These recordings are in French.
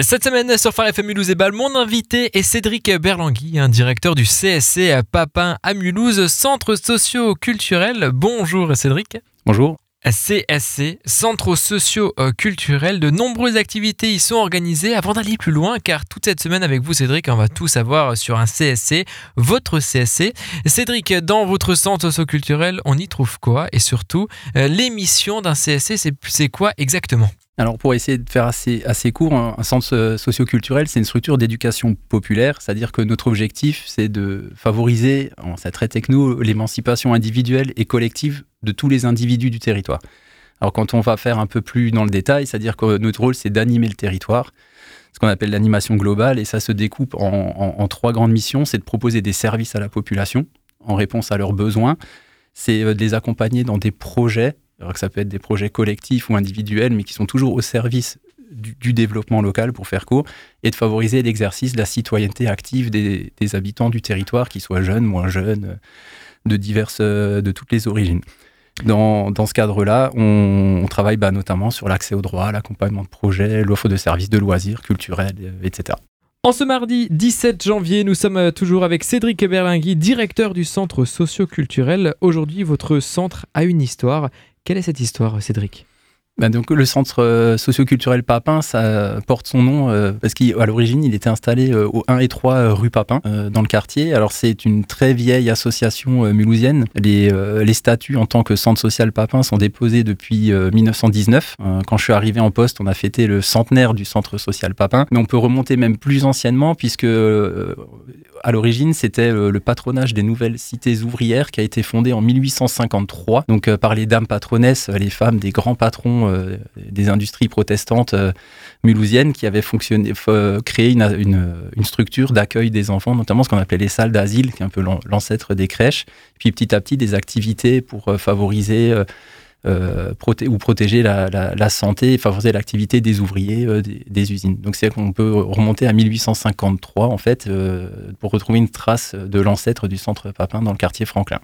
Cette semaine sur Phare FM Mulhouse et Bâle, mon invité est Cédric Berlangui, un directeur du CSC à Papin à Mulhouse, centre socio-culturel. Bonjour Cédric. Bonjour. CSC, centre socio-culturel, de nombreuses activités y sont organisées. Avant d'aller plus loin, car toute cette semaine avec vous Cédric, on va tout savoir sur un CSC, votre CSC. Cédric, dans votre centre socio-culturel, on y trouve quoi? Et surtout, euh, l'émission d'un CSC, c'est quoi exactement? Alors pour essayer de faire assez, assez court, un, centre socioculturel, c'est une structure d'éducation populaire, c'est-à-dire que notre objectif, c'est de favoriser, en cette très techno, l'émancipation individuelle et collective de tous les individus du territoire. Alors quand on va faire un peu plus dans le détail, c'est-à-dire que notre rôle, c'est d'animer le territoire, ce qu'on appelle l'animation globale, et ça se découpe en, en trois grandes missions, c'est de proposer des services à la population en réponse à leurs besoins, c'est euh, de les accompagner dans des projets alors que ça peut être des projets collectifs ou individuels, mais qui sont toujours au service du, développement local, pour faire court, et de favoriser l'exercice de la citoyenneté active des, habitants du territoire, qu'ils soient jeunes, moins jeunes, de diverses, de toutes les origines. Dans, ce cadre-là, on, travaille bah, notamment sur l'accès aux droits, l'accompagnement de projets, l'offre de services de loisirs culturels, etc. En ce mardi 17 janvier, nous sommes toujours avec Cédric Berlingui, directeur du centre socio-culturel. Aujourd'hui, votre centre a une histoire. Quelle est cette histoire, Cédric bah, donc, le centre euh, socioculturel Papin, porte son nom euh, parce qu'à l'origine, il était installé euh, au 1 et 3 rue Papin, dans le quartier. Alors, c'est une très vieille association mulhousienne. Les, les, statuts en tant que centre social Papin sont déposés depuis 1919. quand je suis arrivé en poste, on a fêté le centenaire du centre social Papin. Mais on peut remonter même plus anciennement, puisque à l'origine, c'était le patronage des nouvelles cités ouvrières qui a été fondé en 1853, donc par les dames patronesses, les femmes des grands patrons euh, des industries protestantes euh, mulhousiennes qui avaient fonctionné, créé une, structure d'accueil des enfants, notamment ce qu'on appelait les salles d'asile, qui est un peu l'ancêtre des crèches. Puis petit à petit, des activités pour euh, favoriser ou protéger la, santé et favoriser l'activité des ouvriers des, usines. Donc c'est qu'on peut remonter à 1853 en fait pour retrouver une trace de l'ancêtre du centre Papin dans le quartier Franklin.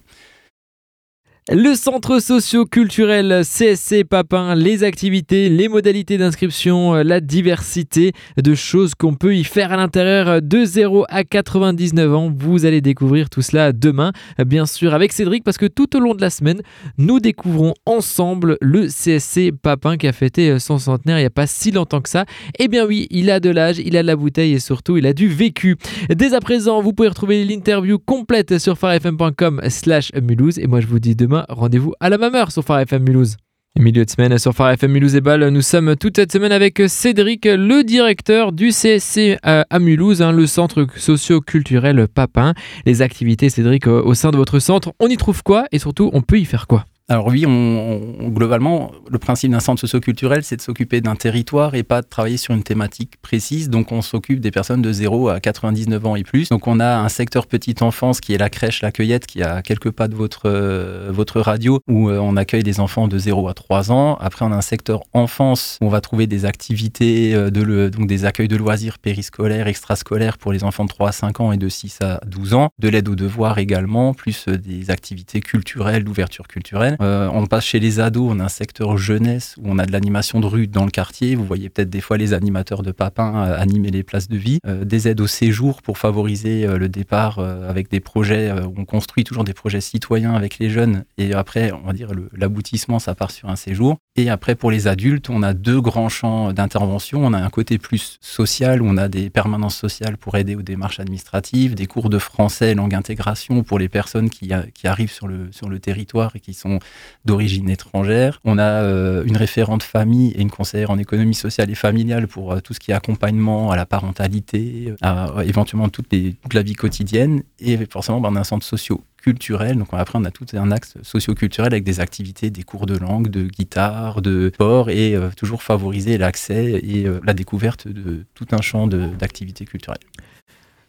Le centre socio-culturel CSC Papin, les activités, les modalités d'inscription, euh, la diversité de choses qu'on peut y faire à l'intérieur de 0 à 99 ans. Vous allez découvrir tout cela demain, bien sûr, avec Cédric, parce que tout au long de la semaine, nous découvrons ensemble le CSC Papin qui a fêté son centenaire il n'y a pas si longtemps que ça. Eh bien oui, il a de l'âge, il a de la bouteille et surtout, il a du vécu. Dès à présent, vous pouvez retrouver l'interview complète sur farfm.com slash Mulhouse. Et moi, je vous dis demain rendez-vous à la même heure sur Phare FM Mulhouse. Milieu de semaine sur Phare FM Mulhouse et Bâle, nous sommes toute cette semaine avec Cédric, le directeur du CSC à Mulhouse, hein, le centre socio-culturel Papin. Les activités, Cédric, au sein de votre centre, on y trouve quoi et surtout, on peut y faire quoi? Alors oui, on, globalement, le principe d'un centre socioculturel, c'est de s'occuper d'un territoire et pas de travailler sur une thématique précise. Donc on s'occupe des personnes de 0 à 99 ans et plus. Donc on a un secteur petite enfance qui est la crèche, la cueillette, qui a quelques pas de votre, euh, votre radio, où euh, on accueille des enfants de 0 à 3 ans. Après, on a un secteur enfance, où on va trouver des activités, euh, de le, donc des accueils de loisirs périscolaires, extrascolaires pour les enfants de 3 à 5 ans et de 6 à 12 ans. De l'aide aux devoirs également, plus des activités culturelles, d'ouverture culturelle. Euh, on passe chez les ados, on a un secteur jeunesse où on a de l'animation de rue dans le quartier. Vous voyez peut-être des fois les animateurs de papin euh, animer les places de vie. Euh, des aides au séjour pour favoriser le départ avec des projets. on construit toujours des projets citoyens avec les jeunes. Et après, on va dire l'aboutissement, ça part sur un séjour. Et après, pour les adultes, on a deux grands champs d'intervention. On a un côté plus social où on a des permanences sociales pour aider aux démarches administratives, des cours de français, langue intégration pour les personnes qui, arrivent sur le territoire et qui sont d'origine étrangère. On a euh, une référente famille et une conseillère en économie sociale et familiale pour euh, tout ce qui est accompagnement à la parentalité, à, euh, éventuellement toute, la vie quotidienne. Et forcément, ben, on a un centre socio culturel. Donc après, on a tout un axe socio-culturel avec des activités, des cours de langue, de guitare, de sport et toujours favoriser l'accès et la découverte de tout un champ d'activités culturelles.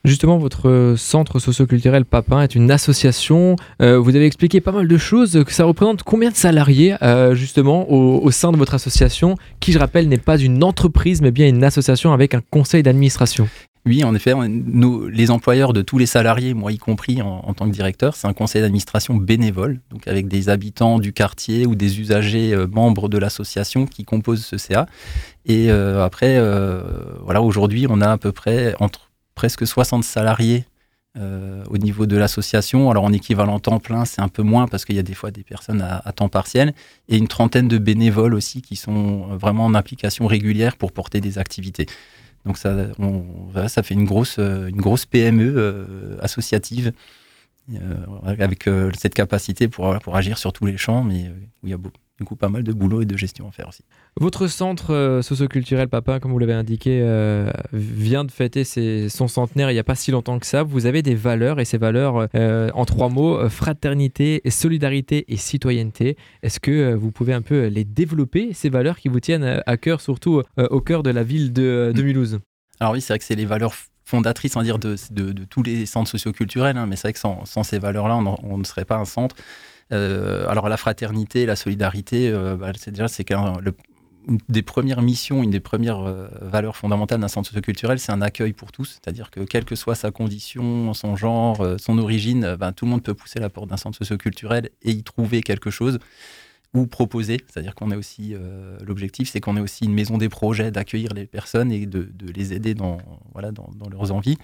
Justement, votre centre socioculturel Papin est une association. Euh, vous avez expliqué pas mal de choses. Que ça représente combien de salariés euh, justement au, sein de votre association, qui je rappelle n'est pas une entreprise mais bien une association avec un conseil d'administration Oui, en effet, nous, les employeurs de tous les salariés, moi y compris en, tant que directeur, c'est un conseil d'administration bénévole, donc avec des habitants du quartier ou des usagers euh, membres de l'association qui composent ce CA. Et après, voilà, aujourd'hui, on a à peu près entre presque 60 salariés au niveau de l'association. Alors en équivalent temps plein, c'est un peu moins parce qu'il y a des fois des personnes à, temps partiel et une trentaine de bénévoles aussi qui sont vraiment en implication régulière pour porter des activités. Donc ça, fait une grosse, euh, une grosse PME euh, associative euh, avec cette capacité pour, agir sur tous les champs, mais où il y a du coup pas mal de boulot et de gestion à faire aussi. Votre centre euh, socioculturel Papin, comme vous l'avez indiqué, euh, vient de fêter son centenaire il n'y a pas si longtemps que ça. Vous avez des valeurs et ces valeurs, euh, en trois mots, fraternité, solidarité et citoyenneté. Est-ce que vous pouvez un peu les développer, ces valeurs qui vous tiennent à cœur, surtout au cœur de la ville de, Mulhouse? Alors oui, c'est vrai que c'est les valeurs fondatrices on dire, de, de, tous les centres socioculturels, hein, mais c'est vrai que sans, sans ces valeurs-là, on, ne serait pas un centre. Alors la fraternité, la solidarité, bah, c'est déjà c'est une des premières missions, une des premières euh, valeurs fondamentales d'un centre socioculturel, c'est un accueil pour tous. C'est-à-dire que quelle que soit sa condition, son genre, euh, son origine, euh, ben, tout le monde peut pousser la porte d'un centre socioculturel et y trouver quelque chose ou proposer. C'est-à-dire qu'on a aussi l'objectif, c'est qu'on ait aussi une maison des projets d'accueillir les personnes et de, les aider dans, leurs envies.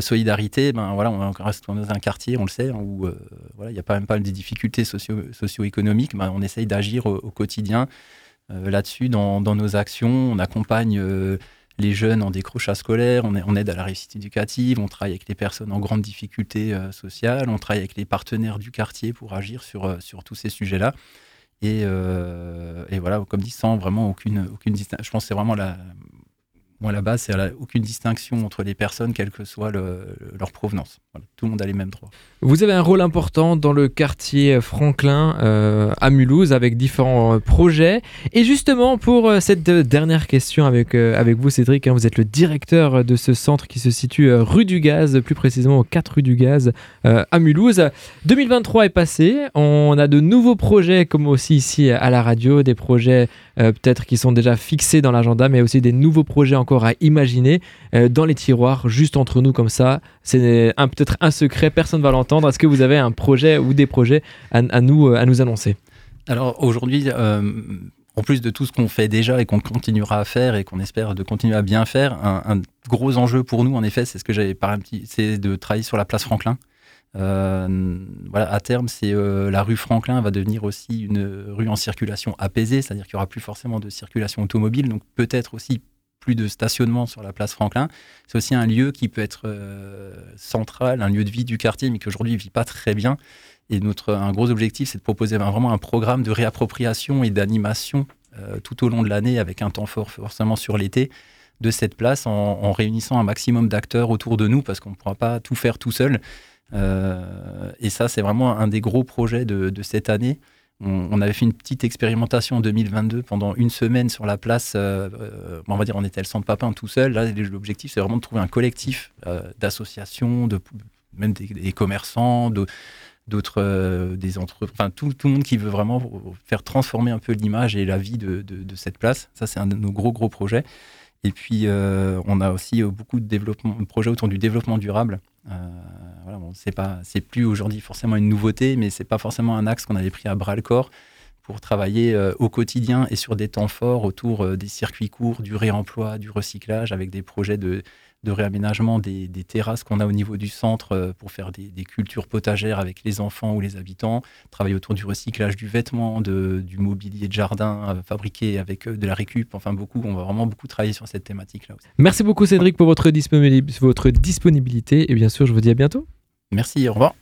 Solidarité, ben voilà, on reste dans un quartier, on le sait, hein, où voilà, il y a pas même pas des difficultés socio-économiques. Ben, on essaye d'agir au, quotidien euh, là-dessus dans, nos actions. On accompagne euh, les jeunes en décrochage scolaire, on, aide à la réussite éducative, on travaille avec les personnes en grande difficulté euh, sociale, on travaille avec les partenaires du quartier pour agir sur, sur tous ces sujets-là. Et, voilà, comme dit, sans vraiment aucune, aucune distinction. Je pense que c'est vraiment la, moi, là-bas, c'est aucune distinction entre les personnes, quelle que soit leur provenance. tout le monde a les mêmes droits. Vous avez un rôle important dans le quartier Franklin euh, à Mulhouse avec différents euh, projets. Et justement, pour euh, cette dernière question avec, avec vous, Cédric, hein, vous êtes le directeur de ce centre qui se situe rue du Gaz, plus précisément aux 4 rue du Gaz à Mulhouse. 2023 est passé. On a de nouveaux projets, comme aussi ici à la radio, des projets peut-être qui sont déjà fixés dans l'agenda, mais aussi des nouveaux projets encore à imaginer dans les tiroirs, juste entre nous comme ça. C'est peut-être un secret, personne ne va l'entendre. Est-ce que vous avez un projet ou des projets à, nous, euh, à nous annoncer? Alors aujourd'hui, euh, en plus de tout ce qu'on fait déjà et qu'on continuera à faire et qu'on espère de continuer à bien faire, un, gros enjeu pour nous, en effet, c'est ce que j'avais par un petit, c'est de travailler sur la place Franklin. voilà, à terme, c'est la rue Franklin va devenir aussi une rue en circulation apaisée, c'est-à-dire qu'il n'y aura plus forcément de circulation automobile, donc peut-être aussi plus de stationnement sur la place Franklin. C'est aussi un lieu qui peut être euh, central, un lieu de vie du quartier, mais qui aujourd'hui ne vit pas très bien. Et notre, un gros objectif, c'est de proposer vraiment un programme de réappropriation et d'animation euh, tout au long de l'année, avec un temps fort forcément sur l'été, de cette place, en, réunissant un maximum d'acteurs autour de nous, parce qu'on ne pourra pas tout faire tout seul. Euh, et ça, c'est vraiment un des gros projets de cette année. On, avait fait une petite expérimentation en 2022 pendant une semaine sur la place. Euh, euh, on va dire, on était le centre Papin tout seul. Là, l'objectif, c'est vraiment de trouver un collectif euh, d'associations, de, même des, commerçants, d'autres, des entreprises, enfin tout, le monde qui veut vraiment faire transformer un peu l'image et la vie de, cette place. Ça, c'est un de nos gros, gros projets. Et puis, on a aussi beaucoup de, projets autour du développement durable. Voilà, bon, c'est pas, c'est plus aujourd'hui forcément une nouveauté, mais c'est pas forcément un axe qu'on avait pris à bras le corps pour travailler euh, au quotidien et sur des temps forts autour euh, des circuits courts, du réemploi, du recyclage, avec des projets de, réaménagement des, terrasses qu'on a au niveau du centre euh, pour faire des, cultures potagères avec les enfants ou les habitants, travailler autour du recyclage du vêtement, du mobilier de jardin fabriqué avec de la récup, enfin beaucoup, on va vraiment beaucoup travailler sur cette thématique-là aussi. Merci beaucoup Cédric pour votre disponibilité et bien sûr je vous dis à bientôt. Merci, au revoir.